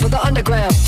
For the underground.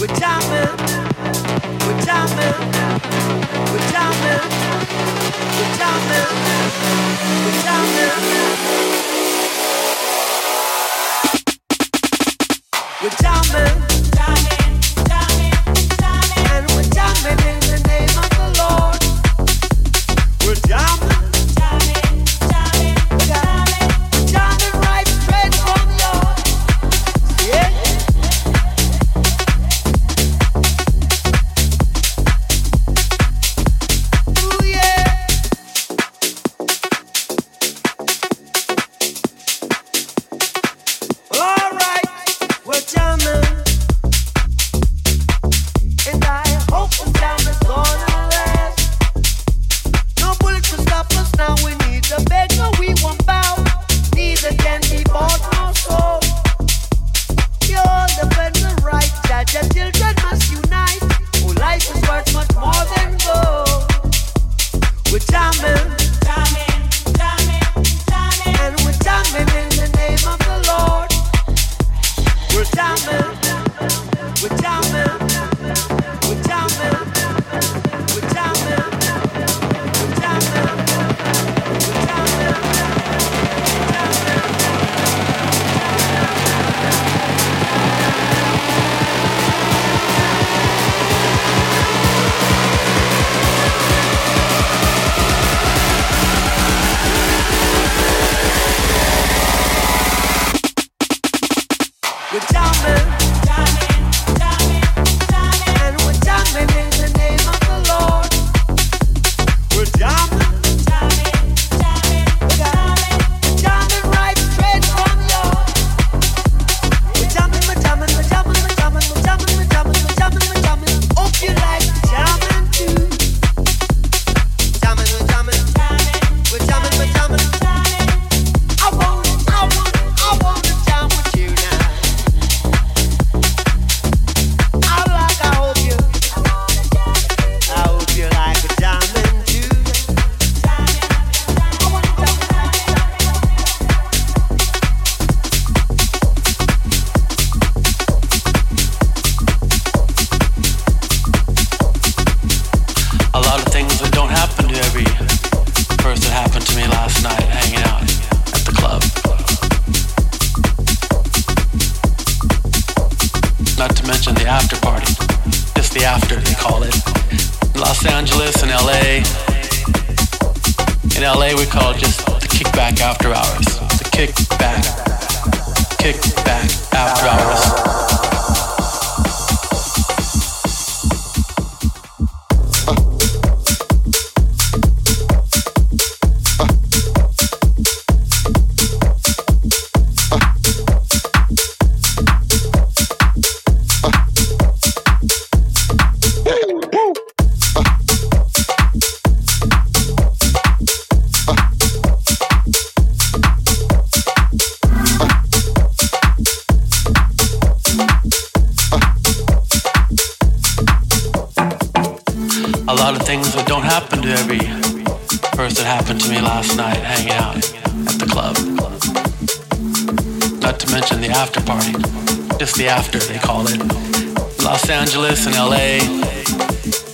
We're diamond. Los Angeles and LA.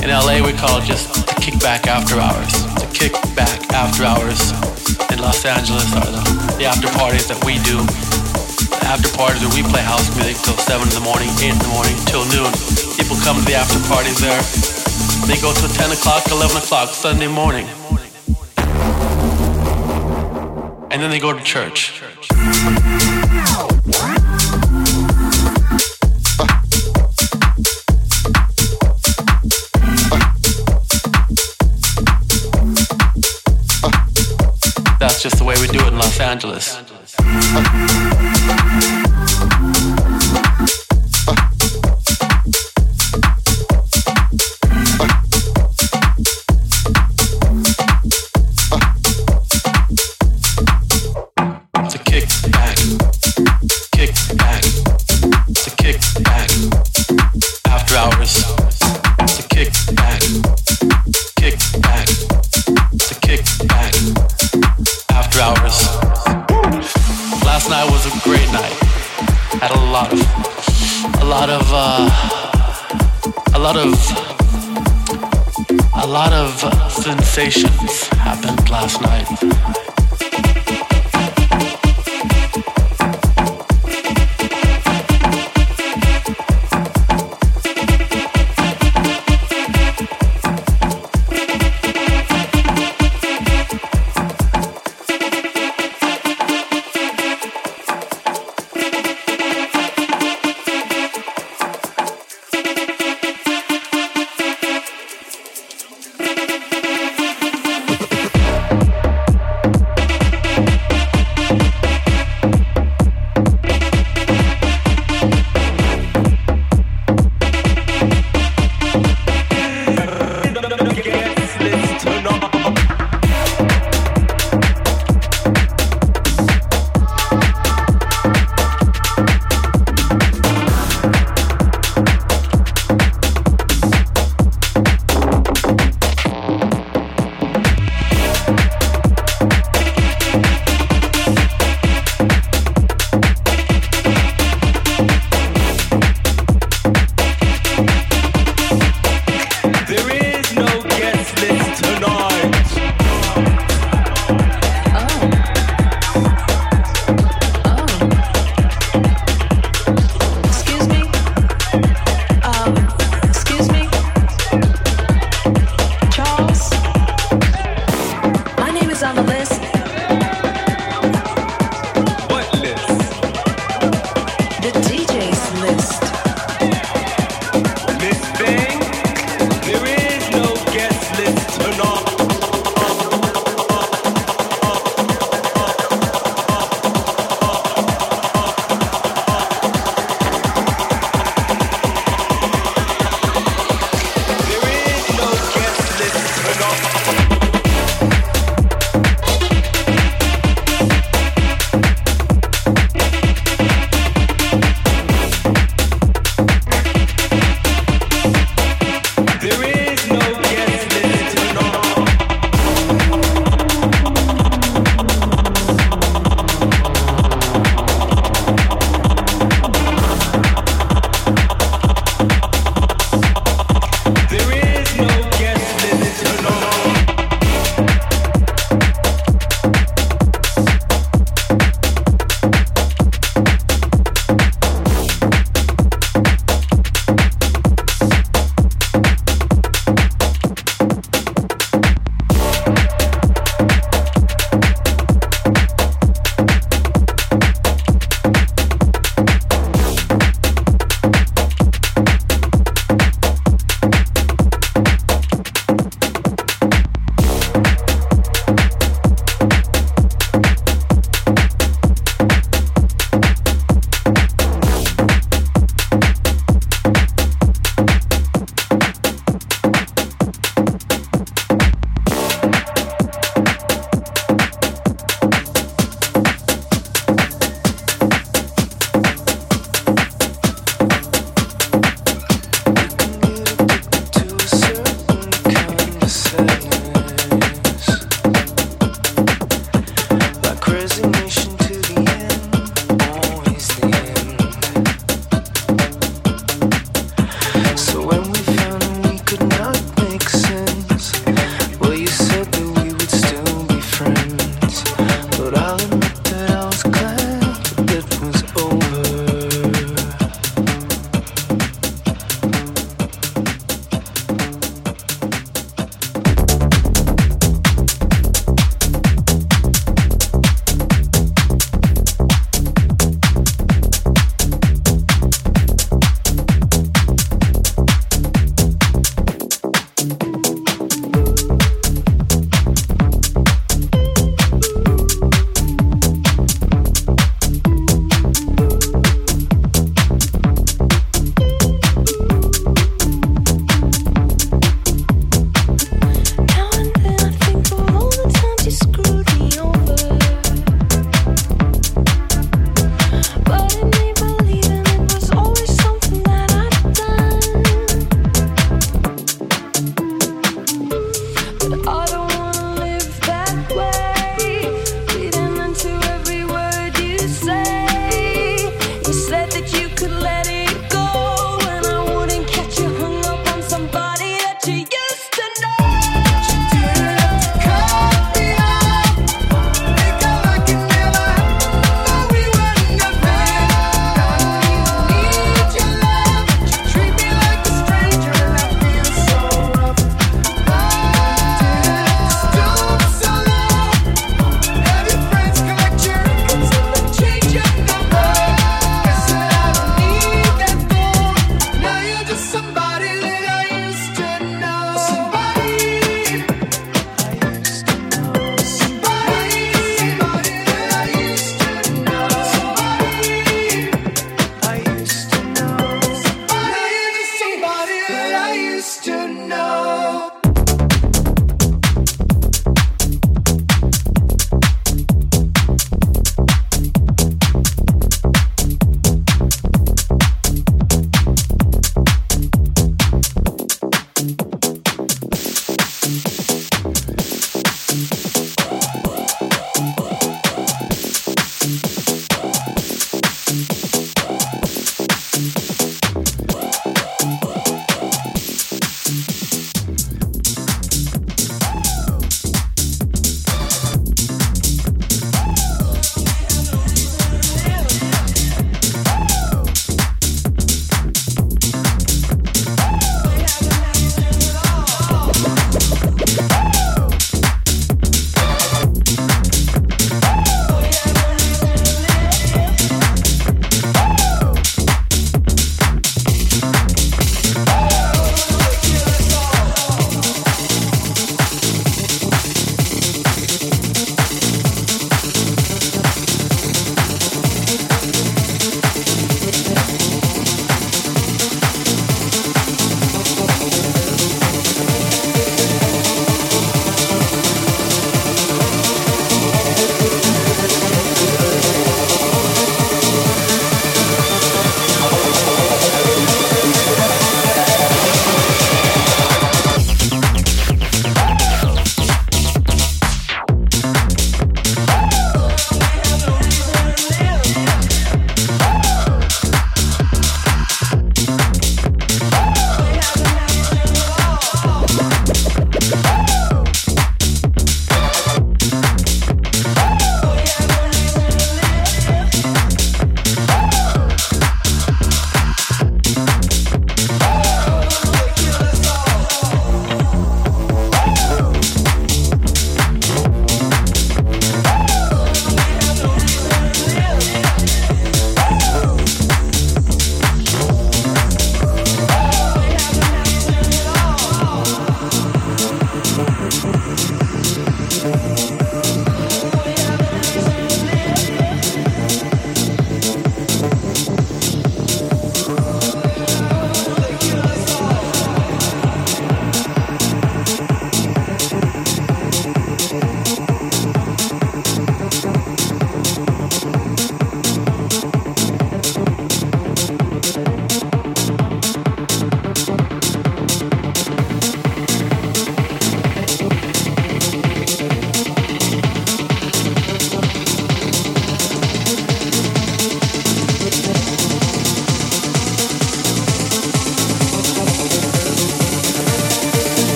In LA, we call it just the kickback after hours. The kickback after hours in Los Angeles are the, the after parties that we do. The after parties where we play house music till 7 in the morning, 8 in the morning, till noon. People come to the after parties there. They go till 10 o'clock, 11 o'clock, Sunday morning. And then they go to church. Just the way we do it in Los Angeles. Lot of, a lot of sensations happened last night.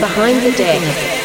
Behind the deck.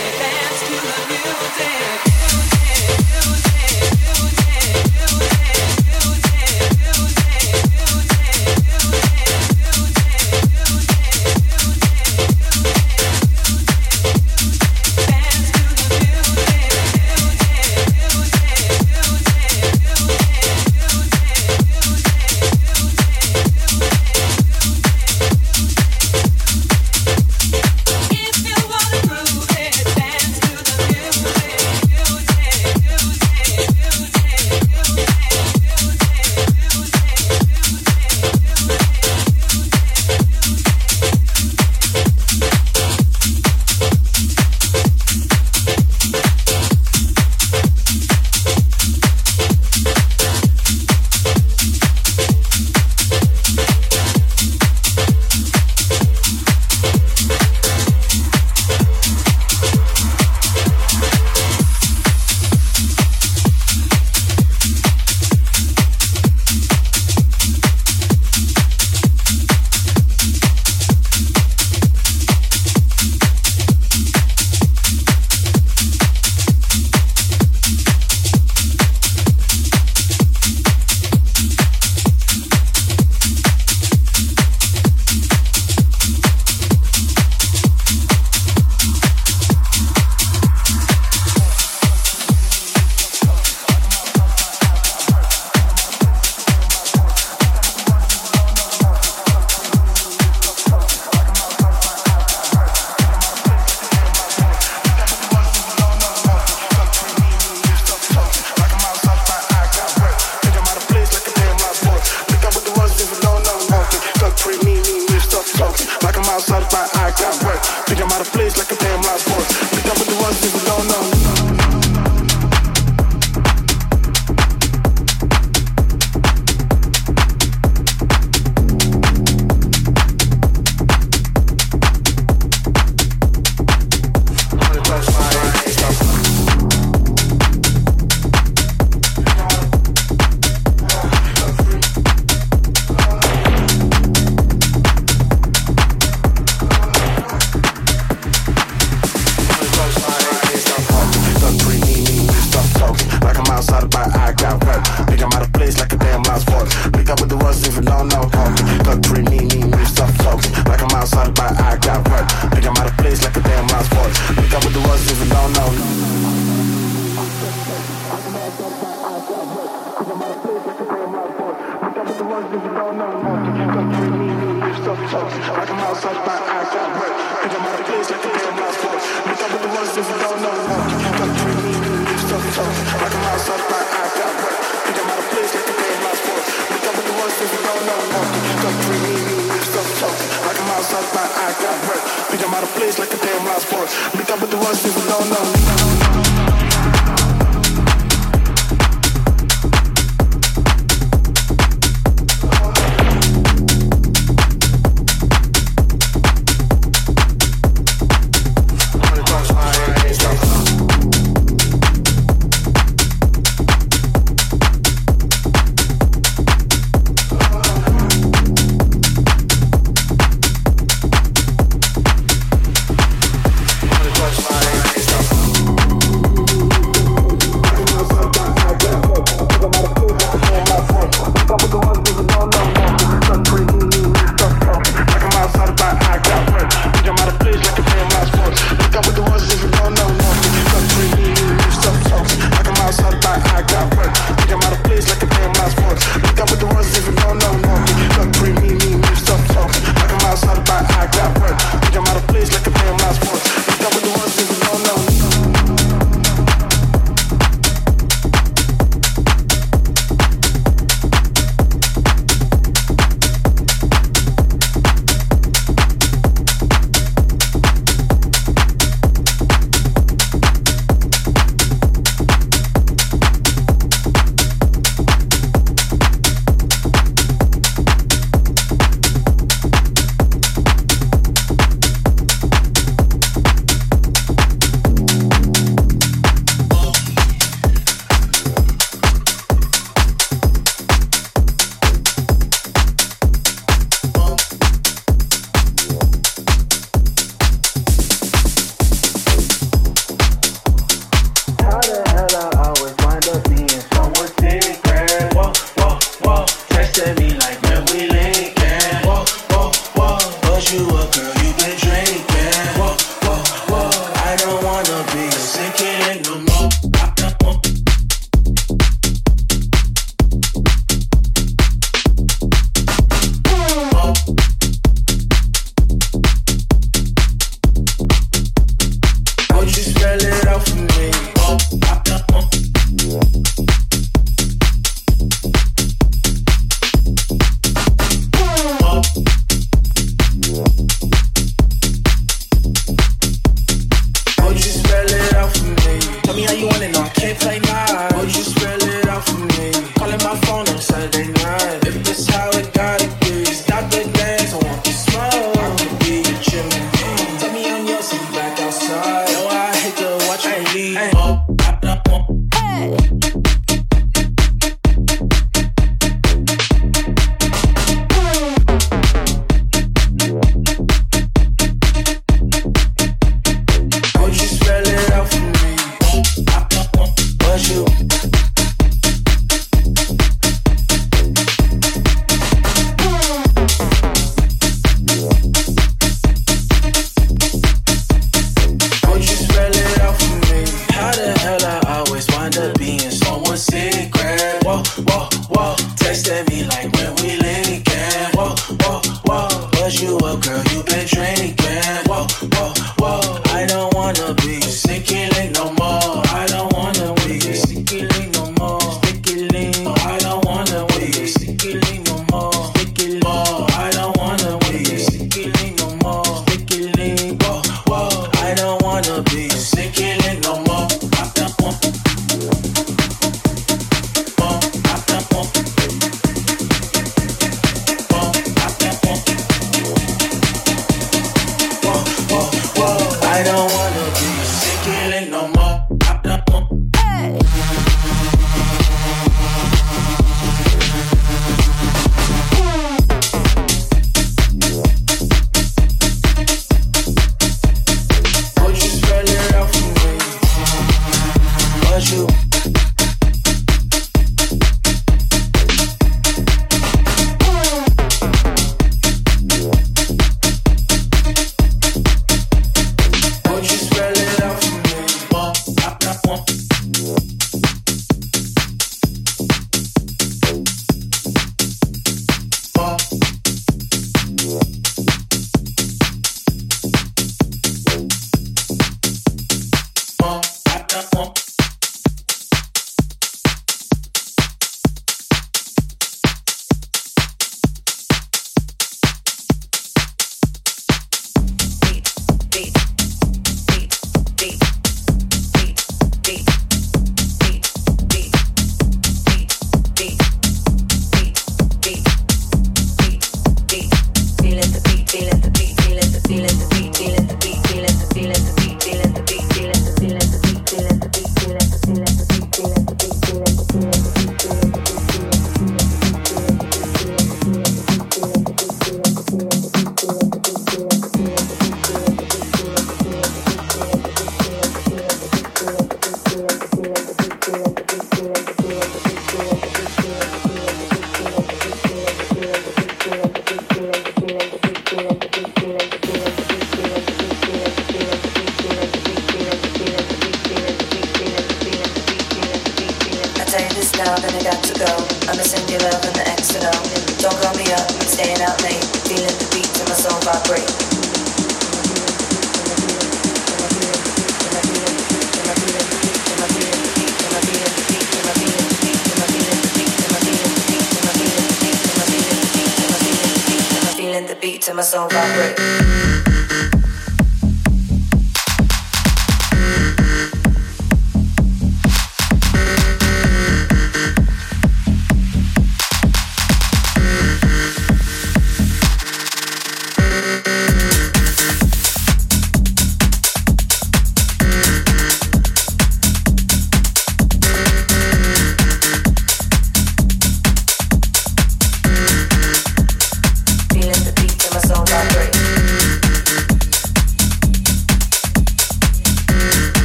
no more. Pop the more. Hey. staying out late, feeling the beat, in my soul vibrate. Feeling the beat to my soul vibrate.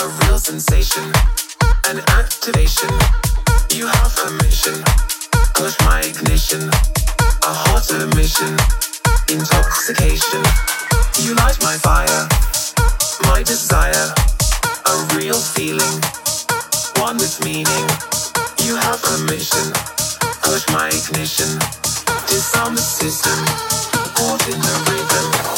a real sensation, an activation. You have a mission, push my ignition, a hotter mission, intoxication. You light my fire, my desire, a real feeling, one with meaning. You have a mission, push my ignition, disarm the system, caught in the rhythm.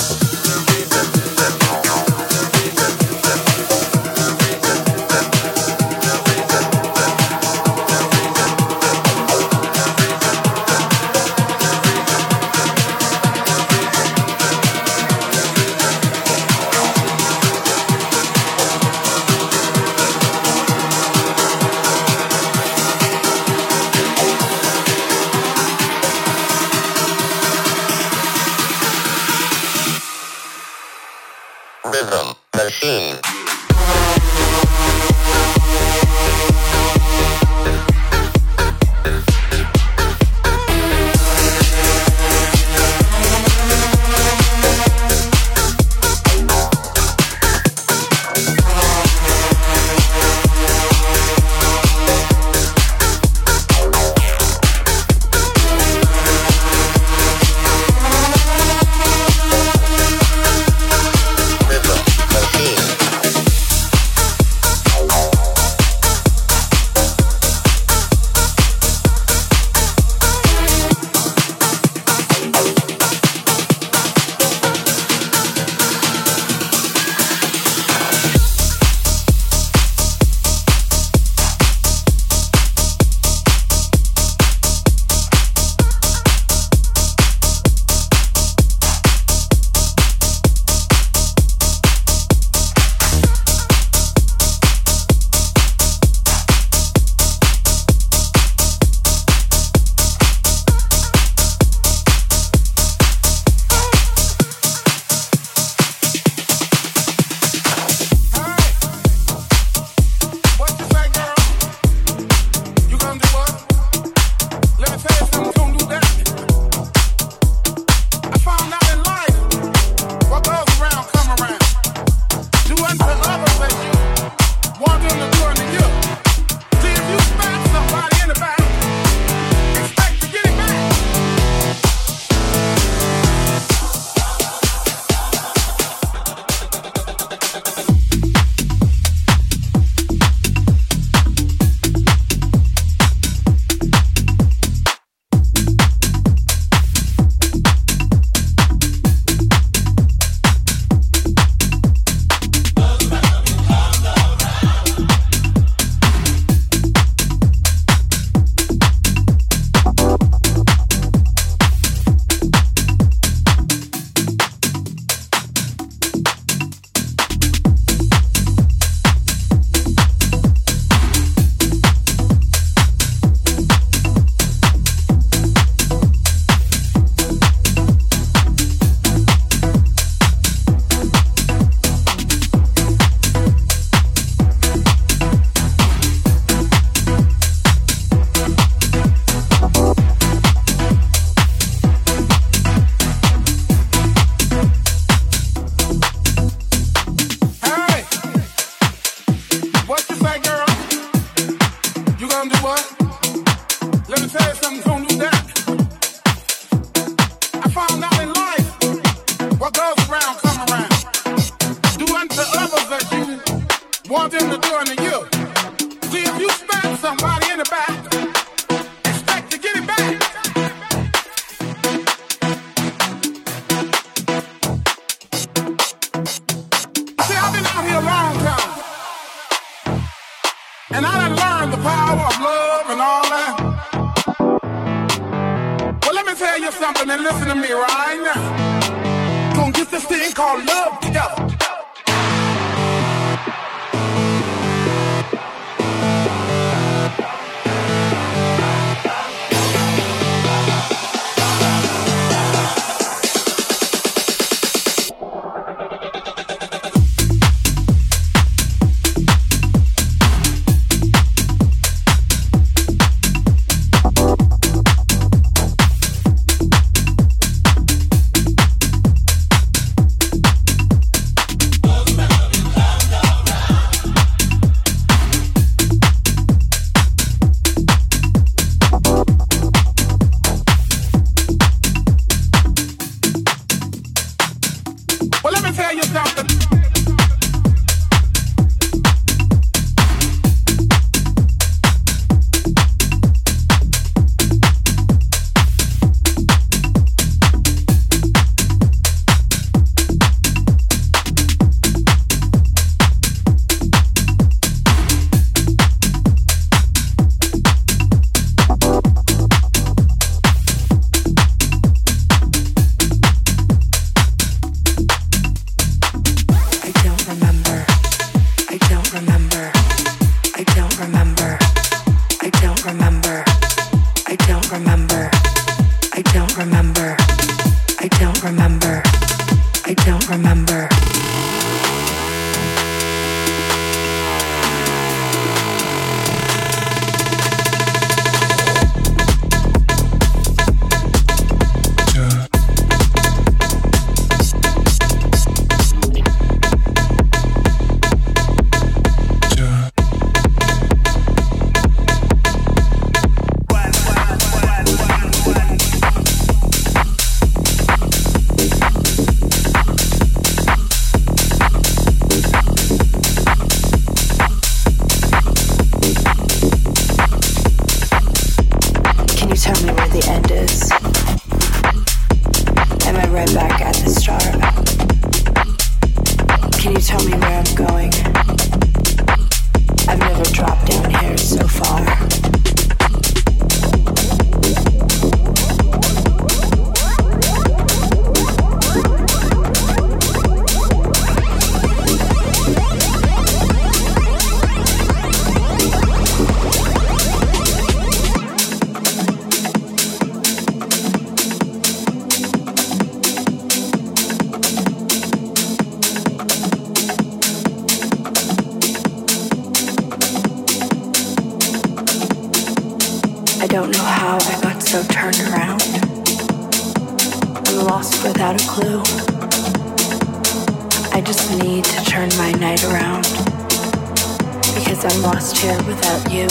Because I'm lost here without you.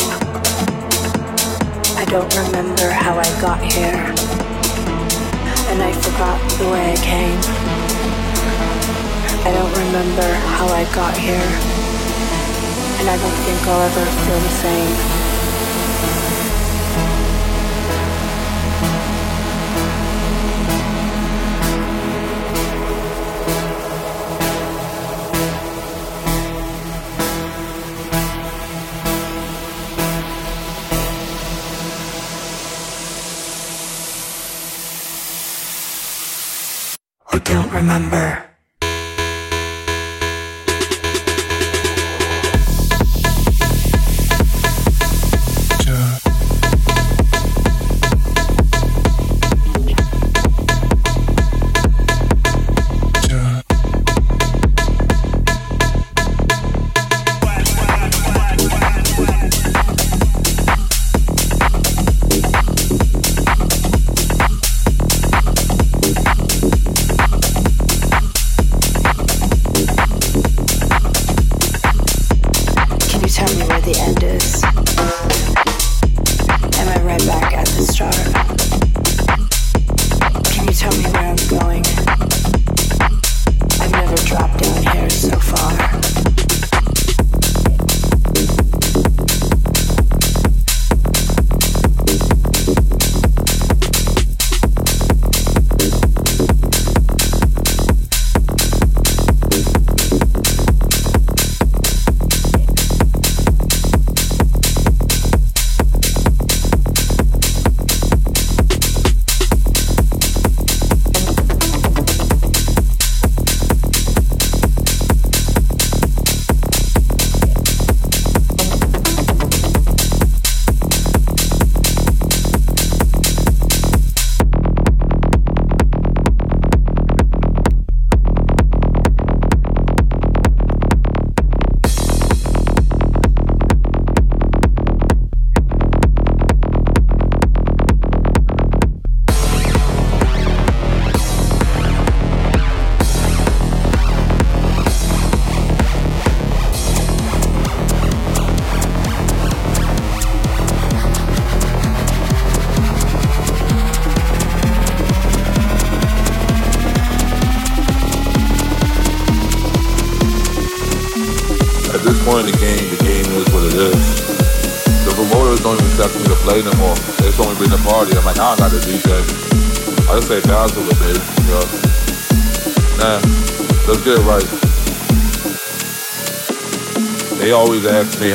I don't remember how I got here, and I forgot the way I came. I don't remember how I got here, and I don't think I'll ever feel the same. Remember.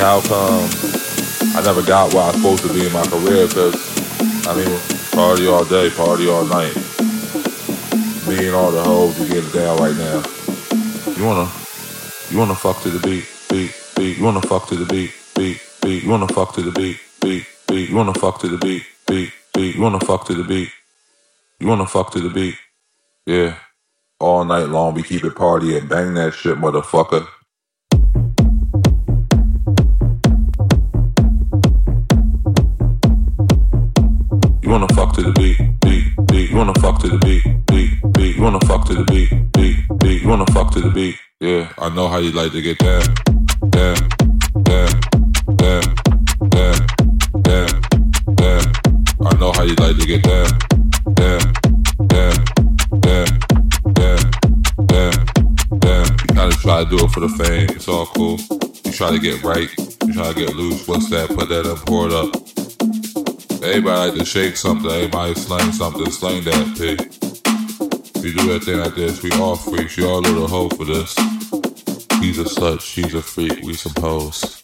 How come I never got where I'm supposed to be in my career, because, I mean, party all day, party all night. Me and all the hoes, we get it down right now. You wanna, you wanna fuck to the beat, beat, beat. You wanna fuck to the beat, beat, beat. You wanna fuck to the beat, beat, beat. You wanna fuck to the beat, beat, beat. You wanna fuck to the beat. You wanna fuck to the beat. Yeah. All night long we keep it party and bang that shit, motherfucker. To the beat, beat, beat. You wanna fuck to the beat, beat, beat. You wanna fuck to the beat, beat, beat. You wanna fuck to the beat. Yeah, I know how you like to get down, down, down, down, down, down, down. I know how you like to get down, down, down, down, down, down, down. You kinda try to do it for the fame. It's all cool. You try to get right. You try to get loose. What's that? Put that up, pour it up. Everybody like to shake something. Everybody slang something. Slang that, pig. We do that thing like this. We all freaks. Y'all a little hoe for this. He's a slut, she's a freak. We hoes.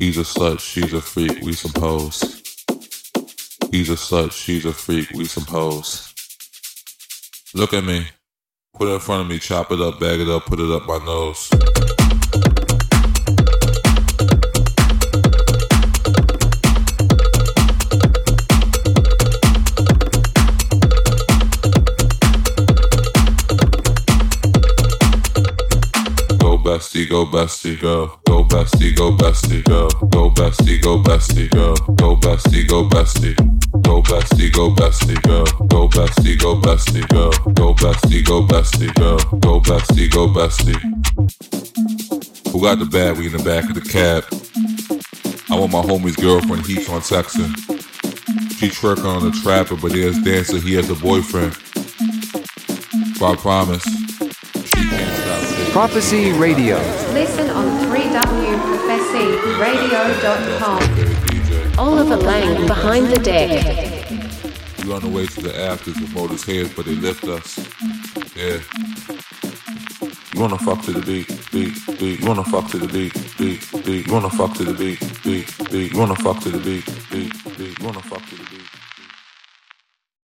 He's a slut, she's a freak. We hoes. He's a slut, she's a freak. We hoes. Look at me. Put it in front of me. Chop it up, bag it up, put it up my nose. Bestie, go bestie, go. Go bestie, go bestie, go. Go bestie, go bestie, go. Go bestie, go bestie. Go bestie, go bestie, go. Go bestie, go bestie, go. Go bestie, go bestie, go. Go bestie, go bestie. Who got the bag? We in the back of the cab. I want my homie's girlfriend. He's on texting. She twerking on the trapper, but there's dancer. He has a boyfriend. But I promise, Profecy Radio. Listen on 3wprofecyradio.com. DJ. Oliver Lang behind the deck. We on the way to the afters with motors heads, but they lift us. Yeah. You wanna fuck to the beat, beat, beat. You wanna fuck to the beat, beat, beat. You wanna fuck to the beat, beat, beat. You wanna fuck to the beat, beat, beat. You wanna fuck.